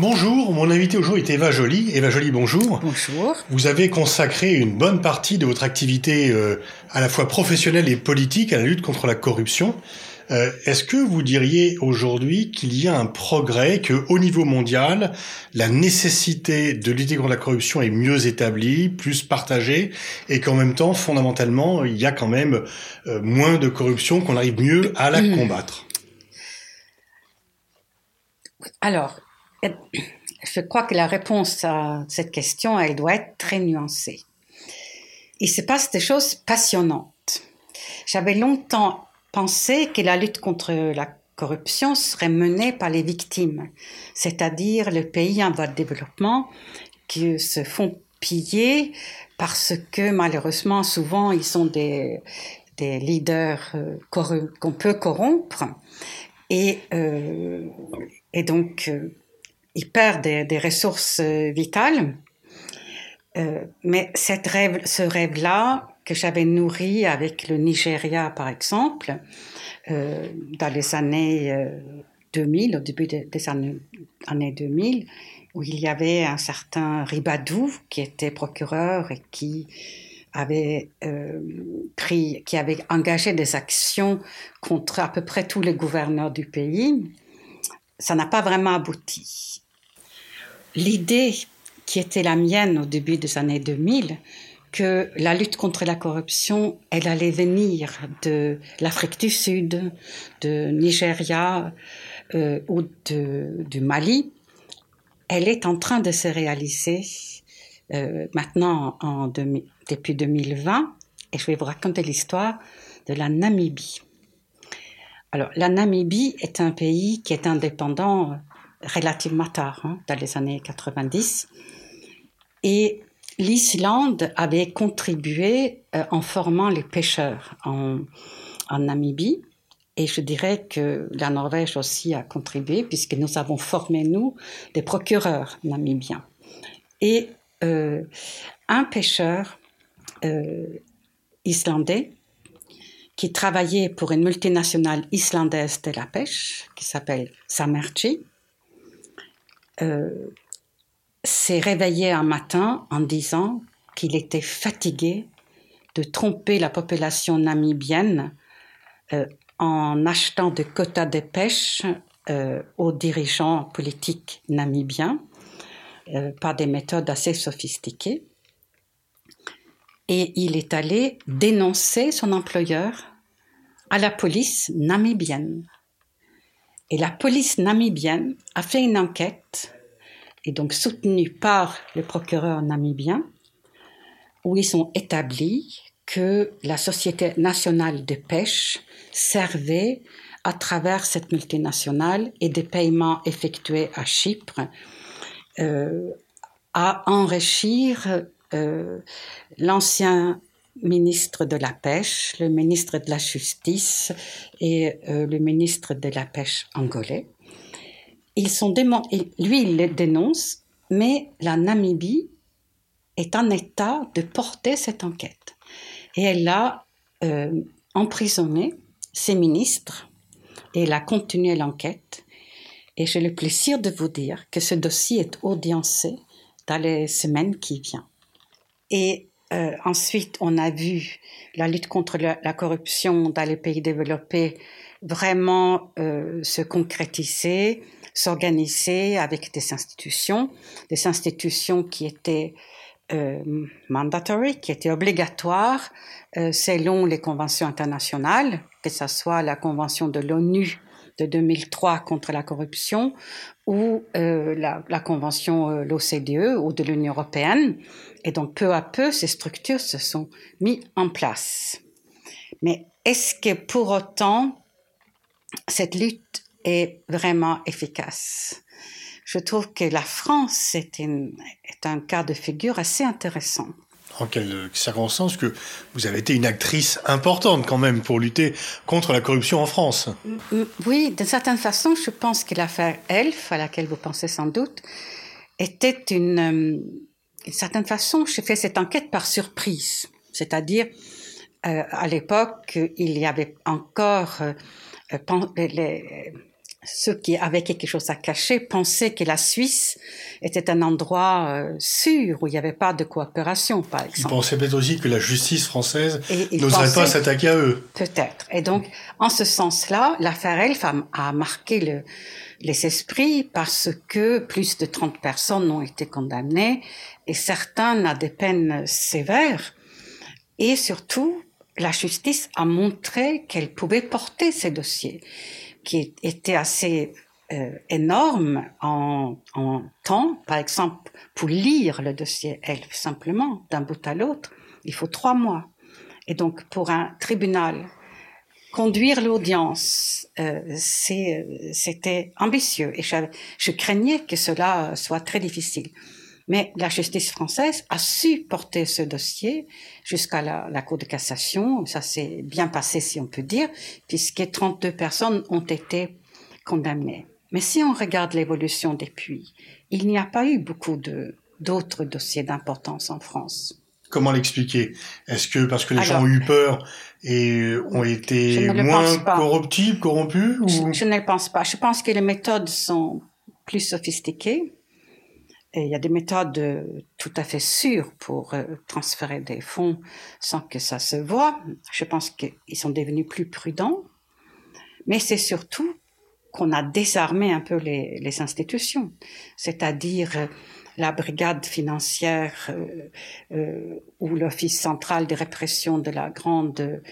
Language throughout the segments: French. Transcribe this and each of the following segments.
Bonjour, mon invité aujourd'hui est Eva Joly. Eva Joly, bonjour. Bonjour. Vous avez consacré une bonne partie de votre activité euh, à la fois professionnelle et politique à la lutte contre la corruption. Euh, Est-ce que vous diriez aujourd'hui qu'il y a un progrès, que au niveau mondial, la nécessité de lutter contre la corruption est mieux établie, plus partagée, et qu'en même temps, fondamentalement, il y a quand même euh, moins de corruption, qu'on arrive mieux à la combattre? Alors, je crois que la réponse à cette question, elle doit être très nuancée. Il se passe des choses passionnantes. J'avais longtemps pensé que la lutte contre la corruption serait menée par les victimes, c'est-à-dire les pays en voie de développement qui se font piller parce que malheureusement souvent ils sont des, leaders euh, qu'on peut corrompre et, euh, donc euh, ils perdent des, ressources euh, vitales. Euh, mais cette rêve, ce rêve-là que j'avais nourri avec le Nigeria, par exemple, euh, dans les années euh, 2000, au début des, années, années 2000, où il y avait un certain Ribadou qui était procureur et qui avait pris, qui avait engagé des actions contre à peu près tous les gouverneurs du pays. Ça n'a pas vraiment abouti. L'idée qui était la mienne au début des années 2000, que la lutte contre la corruption, elle allait venir de l'Afrique du Sud, de Nigeria euh, ou de, du Mali, elle est en train de se réaliser euh, maintenant en 2000, depuis 2020 et je vais vous raconter l'histoire de la Namibie. Alors, la Namibie est un pays qui est indépendant relativement tard, hein, dans les années 90. Et l'Islande avait contribué euh, en formant les pêcheurs en, Namibie. Et je dirais que la Norvège aussi a contribué puisque nous avons formé, nous, des procureurs namibiens. Et euh, un pêcheur euh, islandais qui travaillait pour une multinationale islandaise de la pêche qui s'appelle Samerchi euh, s'est réveillé un matin en disant qu'il était fatigué de tromper la population namibienne euh, en achetant des quotas de pêche euh, aux dirigeants politiques namibiens par des méthodes assez sophistiquées. Et il est allé dénoncer son employeur à la police namibienne. Et la police namibienne a fait une enquête, et donc soutenue par le procureur namibien, où ils ont établi que la Société nationale de pêche servait à travers cette multinationale et des paiements effectués à Chypre euh, à enrichir euh, l'ancien ministre de la Pêche, le ministre de la Justice et euh, le ministre de la Pêche angolais. Ils sont lui, il les dénonce, mais la Namibie est en état de porter cette enquête. Et elle a euh, emprisonné ses ministres et elle a continué l'enquête. Et j'ai le plaisir de vous dire que ce dossier est audiencé dans les semaines qui viennent. Et euh, ensuite, on a vu la lutte contre la, corruption dans les pays développés vraiment euh, se concrétiser, s'organiser avec des institutions, des institutions qui étaient euh, mandatory, qui étaient obligatoires euh, selon les conventions internationales, que ce soit la convention de l'ONU de 2003 contre la corruption ou euh, la, convention euh, l'OCDE ou de l'Union européenne. Et donc peu à peu, ces structures se sont mises en place. Mais est-ce que pour autant, cette lutte est vraiment efficace? Je trouve que la France est un cas de figure assez intéressant en quelles circonstances que vous avez été une actrice importante quand même pour lutter contre la corruption en France. Oui, d'une certaine façon, je pense que l'affaire Elf, à laquelle vous pensez sans doute, était une, euh, d'une certaine façon, j'ai fait cette enquête par surprise. C'est-à-dire, euh, à l'époque, il y avait encore euh, ceux qui avaient quelque chose à cacher pensaient que la Suisse était un endroit euh, sûr où il n'y avait pas de coopération, par exemple. Ils pensaient peut-être aussi que la justice française n'oserait pas s'attaquer à eux. Peut-être. Et donc, en ce sens-là, l'affaire Elf a, marqué le, les esprits parce que plus de 30 personnes ont été condamnées et certains à des peines sévères. Et surtout, la justice a montré qu'elle pouvait porter ces dossiers qui était assez euh, énorme en, en, temps. Par exemple, pour lire le dossier ELF simplement d'un bout à l'autre, il faut trois mois. Et donc, pour un tribunal, conduire l'audience, euh, c'était ambitieux. Et je, je craignais que cela soit très difficile. Mais la justice française a su porter ce dossier jusqu'à la, la, Cour de cassation. Ça s'est bien passé, si on peut dire, puisque 32 personnes ont été condamnées. Mais si on regarde l'évolution depuis, il n'y a pas eu beaucoup de, d'autres dossiers d'importance en France. Comment l'expliquer? Est-ce que parce que les gens ont eu peur et ont été moins corruptibles, corrompus ou... je, je ne le pense pas. Je pense que les méthodes sont plus sophistiquées et il y a des méthodes euh, tout à fait sûres pour euh, transférer des fonds sans que ça se voit. Je pense qu'ils sont devenus plus prudents. Mais c'est surtout qu'on a désarmé un peu les, institutions, c'est-à-dire euh, la brigade financière euh, ou l'Office central de répression de la grande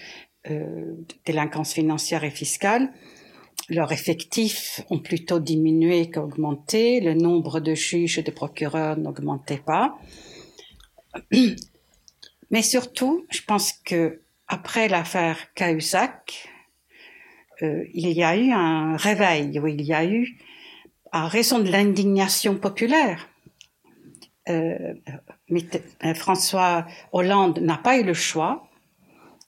euh, délinquance financière et fiscale leurs effectifs ont plutôt diminué qu'augmenté. Le nombre de juges et de procureurs n'augmentait pas. Mais surtout, je pense que après l'affaire Cahuzac, euh, il y a eu un réveil, où il y a eu, à raison de l'indignation populaire, euh, euh François Hollande n'a pas eu le choix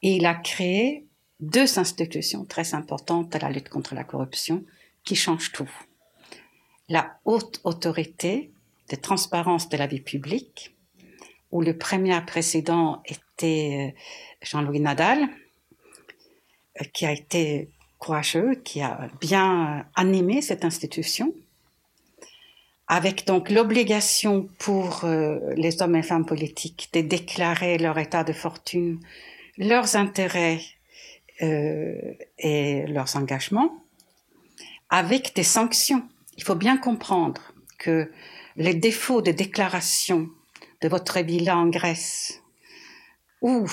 et il a créé deux institutions très importantes à la lutte contre la corruption qui changent tout. La haute autorité de transparence de la vie publique, où le premier président était euh, Jean-Louis Nadal, euh, qui a été courageux, qui a bien animé cette institution, avec donc l'obligation pour euh, les hommes et femmes politiques de déclarer leur état de fortune, leurs intérêts euh, et leurs engagements avec des sanctions. Il faut bien comprendre que les défauts de déclaration de votre bilan en Grèce ou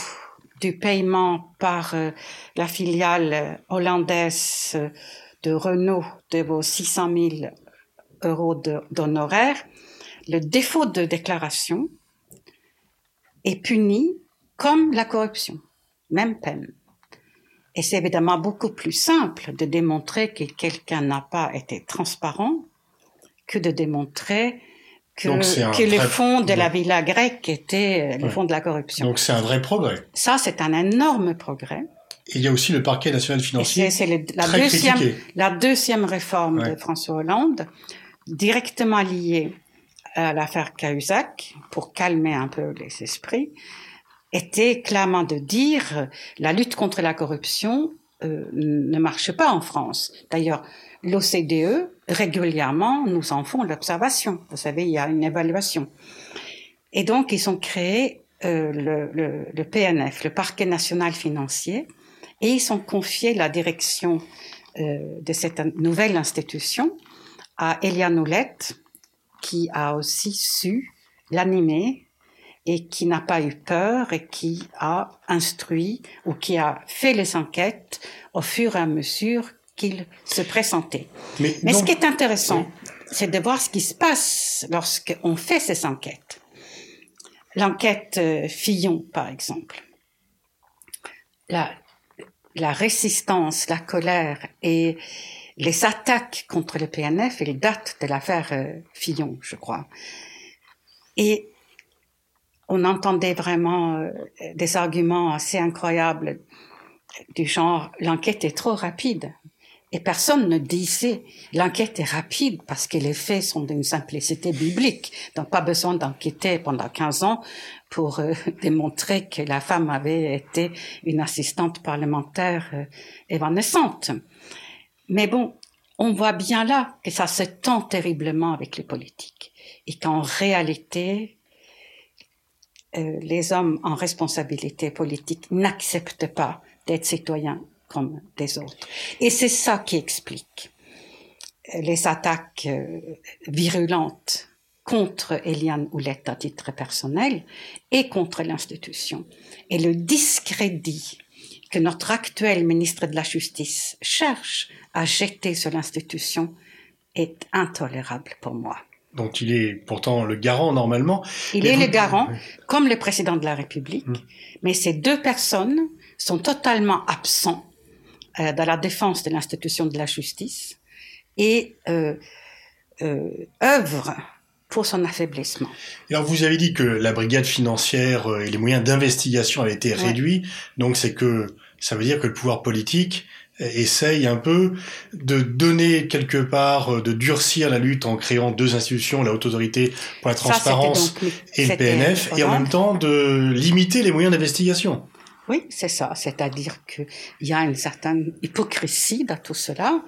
du paiement par euh, la filiale hollandaise de Renault de vos 600 000 euros d'honoraires, le défaut de déclaration est puni comme la corruption, même peine. Et c'est évidemment beaucoup plus simple de démontrer que quelqu'un n'a pas été transparent que de démontrer que, que le fond de la villa grecque était le fond de la corruption. Donc c'est un vrai progrès. Ça, c'est un énorme progrès. Et il y a aussi le parquet national financier. C'est la, deuxième, la deuxième réforme de François Hollande, directement liée à l'affaire Cahuzac, pour calmer un peu les esprits était clairement de dire la lutte contre la corruption euh, ne marche pas en France. D'ailleurs, l'OCDE, régulièrement, nous en font l'observation. Vous savez, il y a une évaluation. Et donc, ils ont créé euh, le, le, le, PNF, le Parquet national financier, et ils ont confié la direction euh, de cette nouvelle institution à Eliane Oulette, qui a aussi su l'animer et qui n'a pas eu peur et qui a instruit ou qui a fait les enquêtes au fur et à mesure qu'il se présentait. Mais, ce qui est intéressant, c'est de voir ce qui se passe lorsqu'on fait ces enquêtes. L'enquête euh, Fillon, par exemple. La, la résistance, la colère et les attaques contre le PNF, elles datent de l'affaire euh, Fillon, je crois. Et on entendait vraiment euh, des arguments assez incroyables du genre l'enquête est trop rapide. Et personne ne disait l'enquête est rapide parce que les faits sont d'une simplicité biblique. Donc pas besoin d'enquêter pendant 15 ans pour euh, démontrer que la femme avait été une assistante parlementaire euh, évanescente. Mais bon, on voit bien là que ça se tend terriblement avec les politiques et qu'en réalité, euh, les hommes en responsabilité politique n'acceptent pas d'être citoyens comme des autres. Et c'est ça qui explique les attaques euh, virulentes contre Eliane Houlette à titre personnel et contre l'institution. Et le discrédit que notre actuel ministre de la Justice cherche à jeter sur l'institution est intolérable pour moi. Donc il est pourtant le garant normalement. Il est le garant, comme le président de la République, hmm. mais ces deux personnes sont totalement absents euh, dans la défense de l'institution de la justice et euh, euh, œuvrent pour son affaiblissement. Alors vous avez dit que la brigade financière euh, et les moyens d'investigation avaient été réduits, donc c'est que ça veut dire que le pouvoir politique essaye un peu de donner quelque part, euh, de durcir la lutte en créant deux institutions, la Haute Autorité pour la Transparence et le PNF, et en même temps de limiter les moyens d'investigation. Oui, c'est ça. C'est-à-dire qu'il y a une certaine hypocrisie dans tout cela.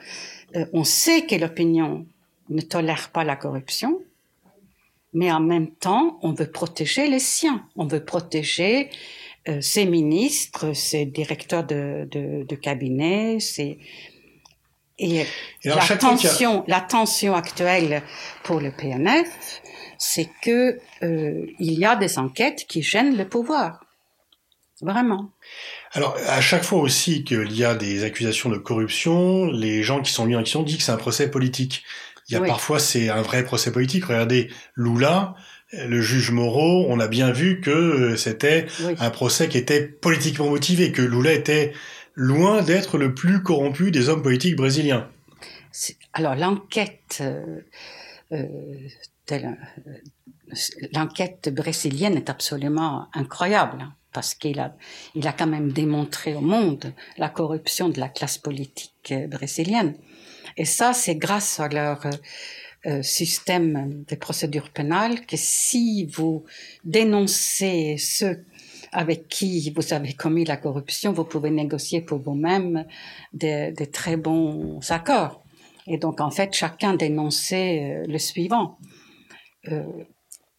Euh, on sait que l'opinion ne tolère pas la corruption, mais en même temps, on veut protéger les siens. On veut protéger ses ministres, ses directeurs de, de, cabinet, Et, la, tension, la tension actuelle pour le PNF, c'est que euh, il y a des enquêtes qui gênent le pouvoir. Vraiment. Alors, à chaque fois aussi qu'il y a des accusations de corruption, les gens qui sont mis en question disent que c'est un procès politique. Il y a parfois, c'est un vrai procès politique. Regardez Lula, le juge Moreau, on a bien vu que euh, c'était un procès qui était politiquement motivé, que Lula était loin d'être le plus corrompu des hommes politiques brésiliens. Alors l'enquête, euh, euh, l'enquête brésilienne est absolument incroyable hein, parce qu'il a, il a quand même démontré au monde la corruption de la classe politique brésilienne. Et ça, c'est grâce à leur euh, système de procédure pénale que si vous dénoncez ceux avec qui vous avez commis la corruption, vous pouvez négocier pour vous-même des, très bons accords. Et donc, en fait, chacun dénonçait euh, le suivant. Euh,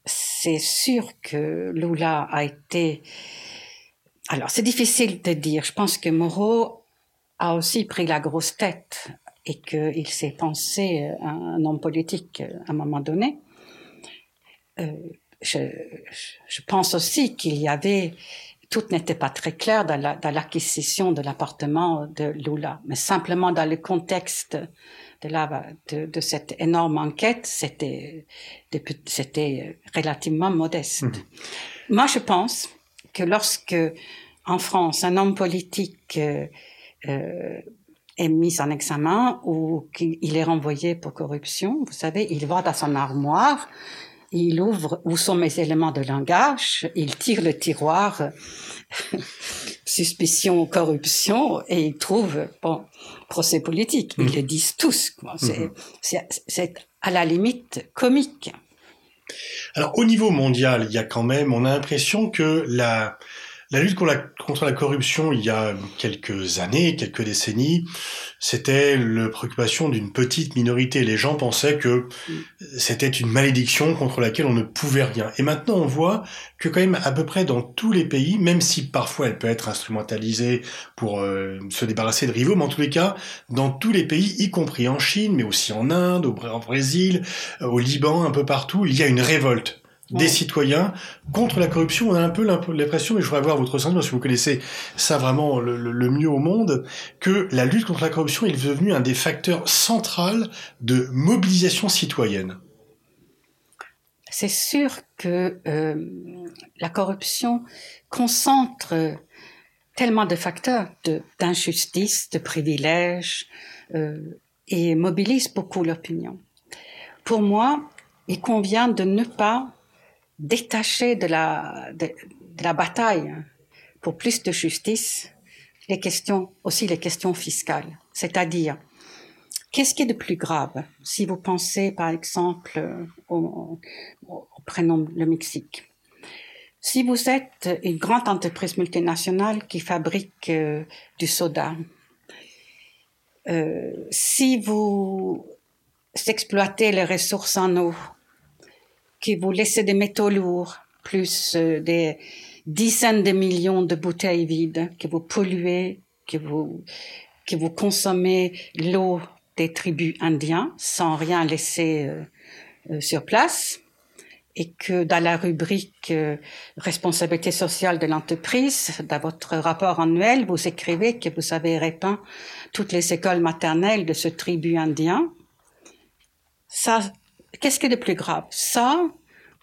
c'est sûr que Lula a été... Alors, c'est difficile de dire. Je pense que Moreau a aussi pris la grosse tête et qu'il s'est pensé euh, un homme politique euh, à un moment donné. Euh, je, je, pense aussi qu'il y avait, tout n'était pas très clair dans l'acquisition de l'appartement de Lula, mais simplement dans le contexte de, la, de, de cette énorme enquête, c'était c'était relativement modeste. Mmh. Moi, je pense que lorsque en France un homme politique euh, est mis en examen ou qu'il est renvoyé pour corruption, vous savez, il va dans son armoire, il ouvre où sont mes éléments de langage, il tire le tiroir suspicion corruption et il trouve bon procès politique. Ils mmh. le disent tous. Mmh. C'est à la limite comique. Alors au niveau mondial, il y a quand même, on a l'impression que la la lutte contre la, corruption, il y a quelques années, quelques décennies, c'était la préoccupation d'une petite minorité. Les gens pensaient que c'était une malédiction contre laquelle on ne pouvait rien. Et maintenant, on voit que quand même à peu près dans tous les pays, même si parfois elle peut être instrumentalisée pour euh, se débarrasser de rivaux, mais en tous les cas, dans tous les pays, y compris en Chine, mais aussi en Inde, au Brésil, au Liban, un peu partout, il y a une révolte des citoyens contre la corruption. On a un peu l'impression, mais je voudrais avoir votre sentiment, si vous connaissez ça vraiment le, mieux au monde, que la lutte contre la corruption est devenue un des facteurs centraux de mobilisation citoyenne. C'est sûr que euh, la corruption concentre tellement de facteurs d'injustice, de, privilèges, euh, et mobilise beaucoup l'opinion. Pour moi, il convient de ne pas détacher de la, de, la bataille pour plus de justice les questions, aussi les questions fiscales. C'est-à-dire, qu'est-ce qui est de plus grave si vous pensez, par exemple, au, prénom le Mexique? Si vous êtes une grande entreprise multinationale qui fabrique euh, du soda euh, si vous exploitez les ressources en eau, que vous laissez des métaux lourds, plus euh, des dizaines de millions de bouteilles vides, que vous polluez, que vous, que vous consommez l'eau des tribus indiens sans rien laisser euh, sur place, et que dans la rubrique euh, responsabilité sociale de l'entreprise, dans votre rapport annuel, vous écrivez que vous avez répeint toutes les écoles maternelles de ce tribu indien. Ça, qu'est-ce qui est de plus grave? Ça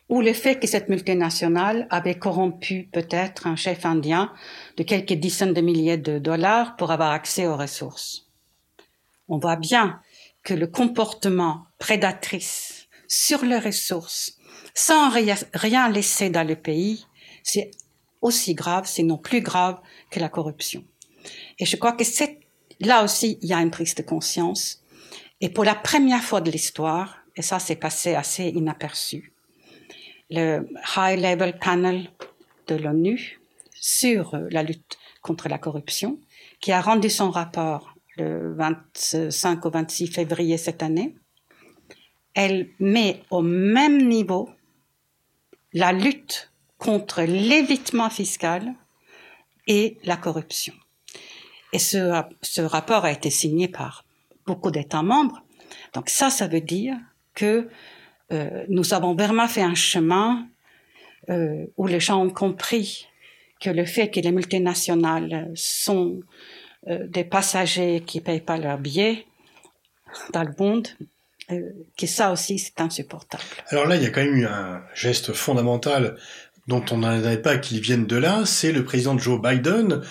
ou le fait que cette multinationale avait corrompu peut-être un chef indien de quelques dizaines de milliers de dollars pour avoir accès aux ressources. On voit bien que le comportement prédatrice sur les ressources sans rien laisser dans le pays, c'est aussi grave, sinon plus grave que la corruption. Et je crois que c'est là aussi, il y a une prise de conscience. Et pour la première fois de l'histoire, et ça s'est passé assez inaperçu, le High Level Panel de l'ONU sur la lutte contre la corruption, qui a rendu son rapport le 25 au 26 février cette année, elle met au même niveau la lutte contre l'évitement fiscal et la corruption. Et ce, ce rapport a été signé par beaucoup d'États membres. Donc ça, ça veut dire que euh, nous avons vraiment fait un chemin euh, où les gens ont compris que le fait que les multinationales sont euh, des passagers qui payent pas leur billet dans le monde, que ça aussi c'est insupportable. Alors là, il y a quand même eu un geste fondamental dont on n'avait pas qu'il vienne de là, c'est le président Joe Biden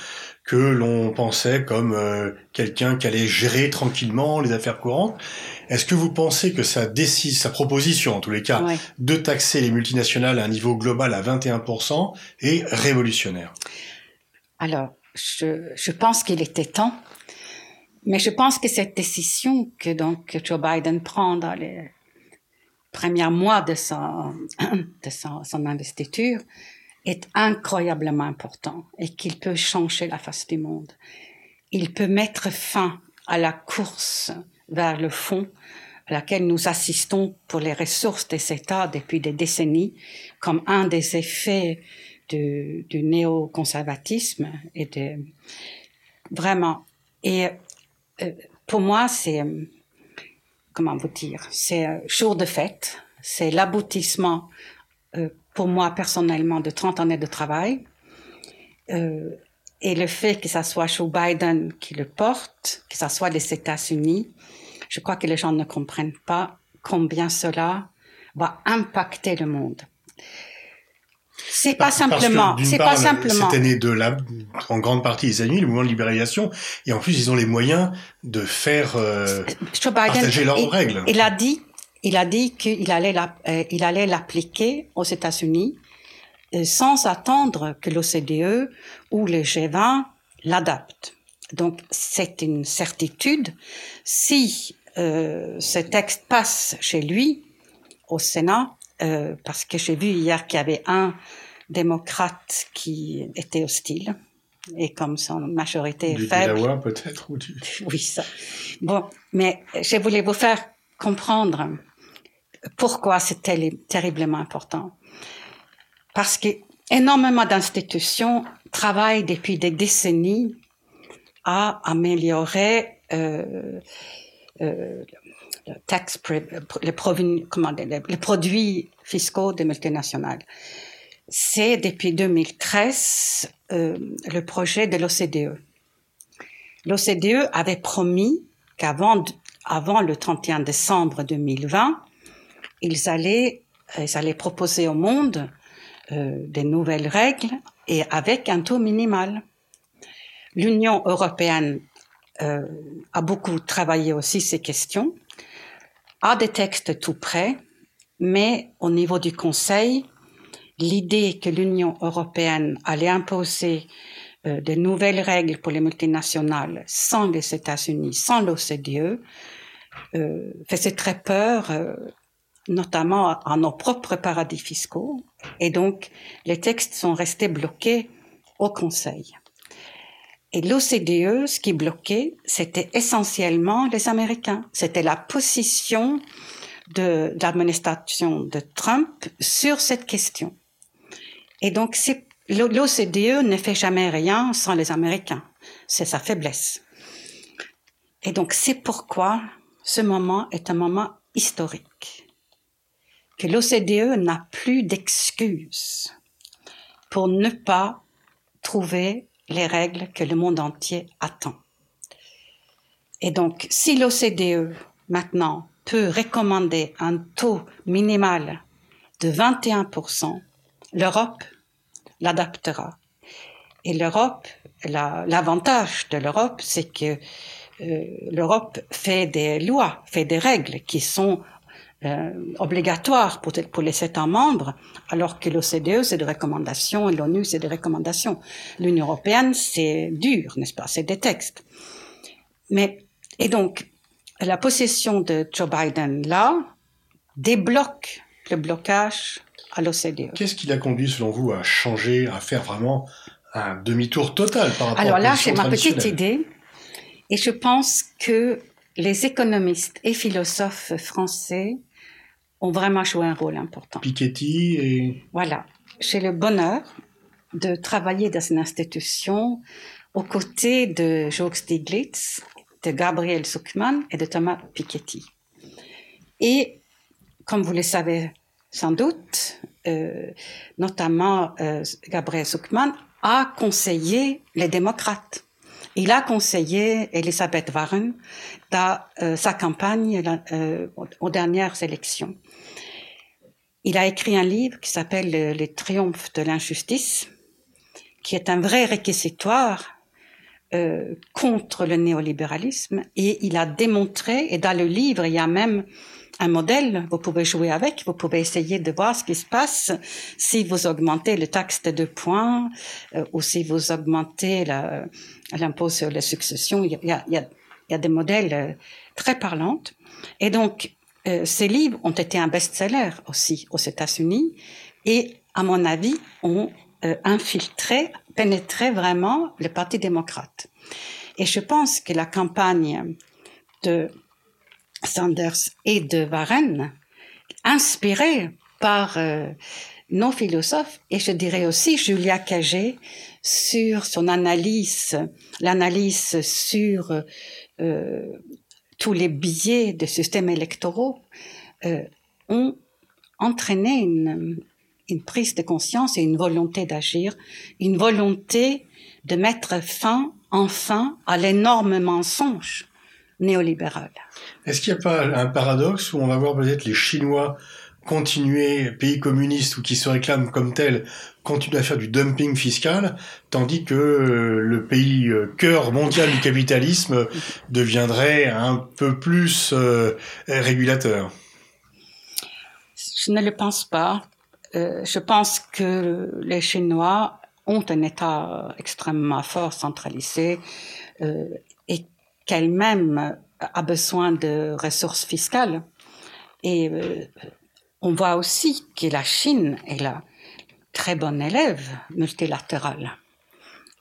que l'on pensait comme euh, quelqu'un qui allait gérer tranquillement les affaires courantes. Est-ce que vous pensez que sa décise, sa proposition en tous les cas, de taxer les multinationales à un niveau global à 21% est révolutionnaire? Alors, je, je pense qu'il était temps mais je pense que cette décision que donc Joe Biden prend dans les premiers mois de son, de son, investiture est incroyablement important et qu'il peut changer la face du monde. Il peut mettre fin à la course vers le fond à laquelle nous assistons pour les ressources des États depuis des décennies comme un des effets du, néoconservatisme et de vraiment et euh, pour moi, c'est, euh, comment vous dire, c'est jour de fête, c'est l'aboutissement, euh, pour moi personnellement, de 30 années de travail. et le fait que ça soit Joe Biden qui le porte, que ça soit les États-Unis, je crois que les gens ne comprennent pas combien cela va impacter le monde. C'est pas simplement, c'est pas simplement. Cette année de la, en grande partie les États-Unis, le mouvement de libéralisation, et en plus ils ont les moyens de faire euh, partager leurs règles. Il a dit, il a dit qu'il allait euh, l'appliquer aux États-Unis euh, sans attendre que l'OCDE ou le G20 l'adaptent. Donc c'est une certitude. Si euh, ce texte passe chez lui au Sénat, euh, parce que j'ai vu hier qu'il y avait un démocrate qui était hostile et comme son majorité est faible. peut-être ou du... Oui, ça. Bon, mais je voulais vous faire comprendre pourquoi c'est terriblement important. Parce que énormément d'institutions travaillent depuis des décennies à améliorer les, produits fiscaux des multinationales c'est depuis 2013 euh, le projet de l'OCDE. L'OCDE avait promis qu'avant avant le 31 décembre 2020, ils allaient, ils allaient proposer au monde euh, des nouvelles règles et avec un taux minimal. L'Union européenne euh, a beaucoup travaillé aussi ces questions, a des textes tout prêts, mais au niveau du Conseil, l'idée que l'Union européenne allait imposer euh, de nouvelles règles pour les multinationales sans les États-Unis, sans l'OCDE, euh, faisait très peur, euh, notamment à, nos propres paradis fiscaux. Et donc, les textes sont restés bloqués au Conseil. Et l'OCDE, ce qui bloquait, c'était essentiellement les Américains. C'était la position de, l'administration de Trump sur cette question. Et donc, l'OCDE ne fait jamais rien sans les Américains. C'est sa faiblesse. Et donc, c'est pourquoi ce moment est un moment historique. Que l'OCDE n'a plus d'excuses pour ne pas trouver les règles que le monde entier attend. Et donc, si l'OCDE maintenant peut recommander un taux minimal de 21%, l'Europe l'adaptera. Et l'Europe, l'avantage de l'Europe, c'est que euh, l'Europe fait des lois, fait des règles qui sont euh, obligatoires pour, pour les États membres, alors que l'OCDE, c'est des recommandations et l'ONU, c'est des recommandations. L'Union européenne, c'est dur, n'est-ce pas? C'est des textes. Mais, et donc, la possession de Joe Biden, là, débloque le blocage à l'OCDE. Qu'est-ce qui l'a conduit, selon vous, à changer, à faire vraiment un demi-tour total par rapport Alors là, j'ai ma petite idée, et je pense que les économistes et philosophes français ont vraiment joué un rôle important. Piketty et... Voilà. J'ai le bonheur de travailler dans une institution aux côtés de Jörg Stiglitz, de Gabriel Zuckman et de Thomas Piketty. Et, comme vous le savez sans doute, euh, notamment euh, Gabriel Zuckman a conseillé les démocrates. Il a conseillé Elisabeth Warren dans euh, sa campagne euh, aux dernières élections. Il a écrit un livre qui s'appelle Les triomphes de l'injustice, qui est un vrai réquisitoire euh, contre le néolibéralisme et il a démontré, et dans le livre, il y a même un modèle, vous pouvez jouer avec, vous pouvez essayer de voir ce qui se passe si vous augmentez le taxe de deux points euh, ou si vous augmentez l'impôt sur les successions. Il y a, il y a, il y a des modèles euh, très parlants. Et donc, euh, ces livres ont été un best-seller aussi aux États-Unis et, à mon avis, ont euh, infiltré, pénétré vraiment le Parti démocrate. Et je pense que la campagne de Sanders et de Warren, inspirée par euh, nos philosophes, et je dirais aussi Julia Cagé, sur son analyse, l'analyse sur euh, tous les biais des systèmes électoraux, euh, ont entraîné une prise de conscience et une volonté d'agir, une volonté de mettre fin, enfin, à l'énorme mensonge néolibéral. Est-ce qu'il n'y a pas un paradoxe où on va voir peut-être les Chinois continuer, pays communistes ou qui se réclament comme tels, continuer à faire du dumping fiscal, tandis que euh, le pays euh, cœur mondial du capitalisme deviendrait un peu plus euh, régulateur Je ne le pense pas. je pense que les Chinois ont un État extrêmement fort, centralisé, et qu'elle-même a besoin de ressources fiscales. Et on voit aussi que la Chine est la très bonne élève multilatérale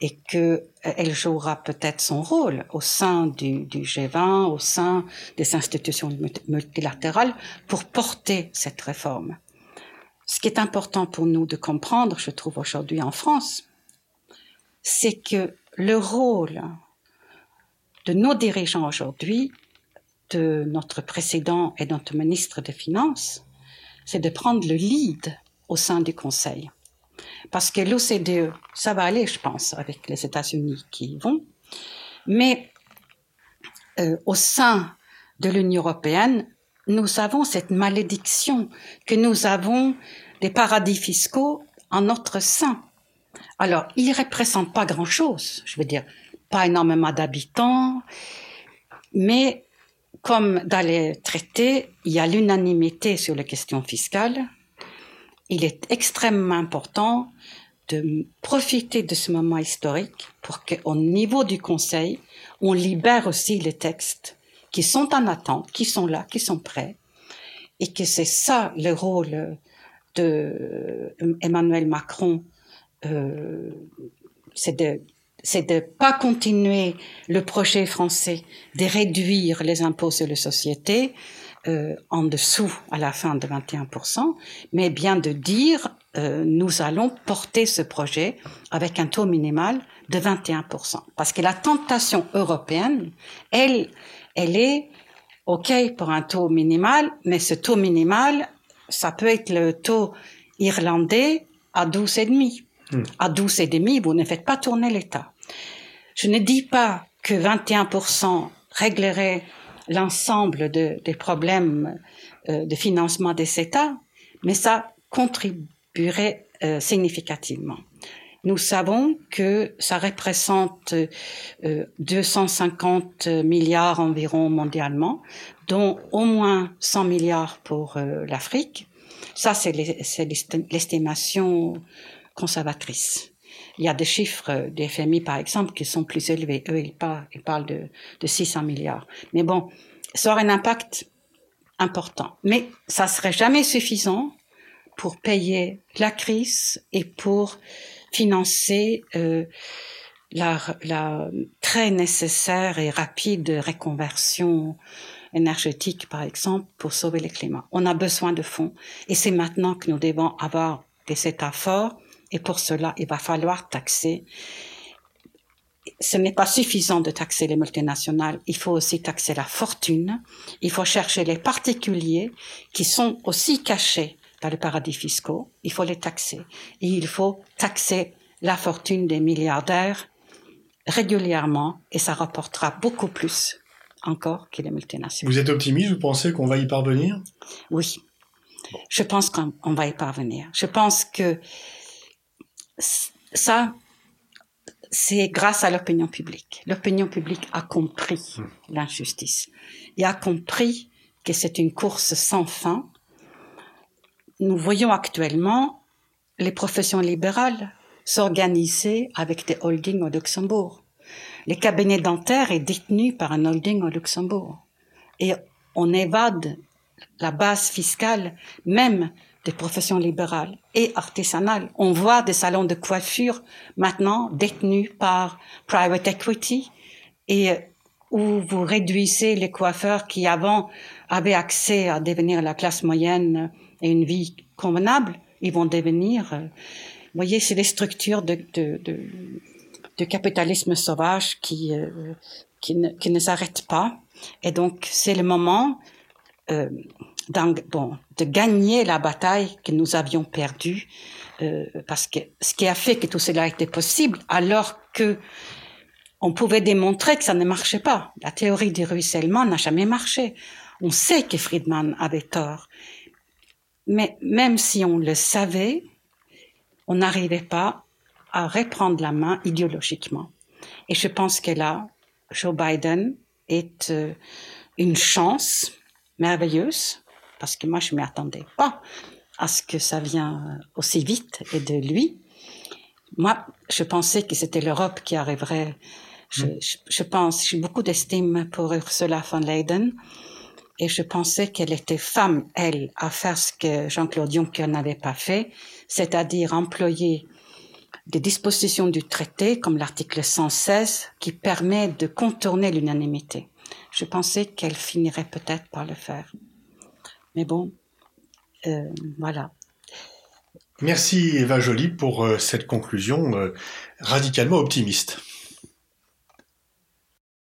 et qu'elle jouera peut-être son rôle au sein du, du, G20, au sein des institutions multilatérales pour porter cette réforme. Ce qui est important pour nous de comprendre, je trouve aujourd'hui en France, c'est que le rôle de nos dirigeants aujourd'hui, de notre président et notre ministre des Finances, c'est de prendre le lead au sein du Conseil. Parce que l'OCDE, ça va aller, je pense, avec les États-Unis qui y vont, mais euh, au sein de l'Union européenne, nous avons cette malédiction que nous avons des paradis fiscaux en notre sein. Alors, ils ne représentent pas grand-chose, je veux dire, pas énormément d'habitants, mais comme dans les traités, il y a l'unanimité sur les questions fiscales, il est extrêmement important de profiter de ce moment historique pour qu'au niveau du Conseil, on libère aussi les textes qui sont en attente, qui sont là, qui sont prêts, et que c'est ça le rôle de Emmanuel Macron, euh, c'est de c'est de pas continuer le projet français de réduire les impôts sur les sociétés euh, en dessous à la fin de 21%, mais bien de dire euh, nous allons porter ce projet avec un taux minimal de 21%. Parce que la tentation européenne, elle, elle est OK pour un taux minimal, mais ce taux minimal, ça peut être le taux irlandais à 12,5. Hmm. À 12,5, vous ne faites pas tourner l'État. Je ne dis pas que 21% réglerait l'ensemble de, des problèmes euh, de financement des États, mais ça contribuerait euh, significativement. Nous savons que ça représente 250 euh, milliards environ mondialement, dont au moins 100 milliards pour l'Afrique. Ça, c'est l'estimation conservatrice. Il y a des chiffres des FMI, par exemple, qui sont plus élevés. Eux, ils parlent, de, de 600 milliards. Mais bon, ça aura un impact important. Mais ça serait jamais suffisant pour payer la crise et pour financer euh, la, la, très nécessaire et rapide reconversion énergétique, par exemple, pour sauver le climat. On a besoin de fonds et c'est maintenant que nous devons avoir des États forts et pour cela, il va falloir taxer. Ce n'est pas suffisant de taxer les multinationales, il faut aussi taxer la fortune, il faut chercher les particuliers qui sont aussi cachés dans les paradis fiscaux, il faut les taxer. Et il faut taxer la fortune des milliardaires régulièrement et ça rapportera beaucoup plus encore que les multinationales. Vous êtes optimiste, vous pensez qu'on va y parvenir? Oui, je pense qu'on va y parvenir. Je pense que ça, c'est grâce à l'opinion publique. L'opinion publique a compris hmm. l'injustice et a compris que c'est une course sans fin. Nous voyons actuellement les professions libérales s'organiser avec des holdings au Luxembourg. Les cabinets dentaires est détenu par un holding au Luxembourg. Et on évade la base fiscale même des professions libérales et artisanales. On voit des salons de coiffure maintenant détenus par private equity et euh, où vous réduisez les coiffeurs qui avant avaient accès à devenir la classe moyenne et une vie convenable, ils vont devenir, euh, vous voyez, c'est des structures de, de, de, capitalisme sauvage qui, euh, qui ne, qui ne s'arrêtent pas. Et donc, c'est le moment bon, de gagner la bataille que nous avions perdue, euh, parce que ce qui a fait que tout cela était possible, alors que on pouvait démontrer que ça ne marchait pas. La théorie du ruissellement n'a jamais marché. On sait que Friedman avait tort. Mais même si on le savait, on n'arrivait pas à reprendre la main idéologiquement. Et je pense que là, Joe Biden est euh, une chance merveilleuse parce que moi je m'y attendais pas à ce que ça vient aussi vite et de lui. Moi, je pensais que c'était l'Europe qui arriverait. Je, mm. je, pense, j'ai beaucoup d'estime pour Ursula von Leyen et je pensais qu'elle était femme, elle, à faire ce que Jean-Claude Juncker n'avait pas fait, c'est-à-dire employer des dispositions du traité comme l'article 116 qui permet de contourner l'unanimité. Je pensais qu'elle finirait peut-être par le faire. Mais bon, euh, voilà. Merci Eva Joly pour euh, cette conclusion euh, radicalement optimiste.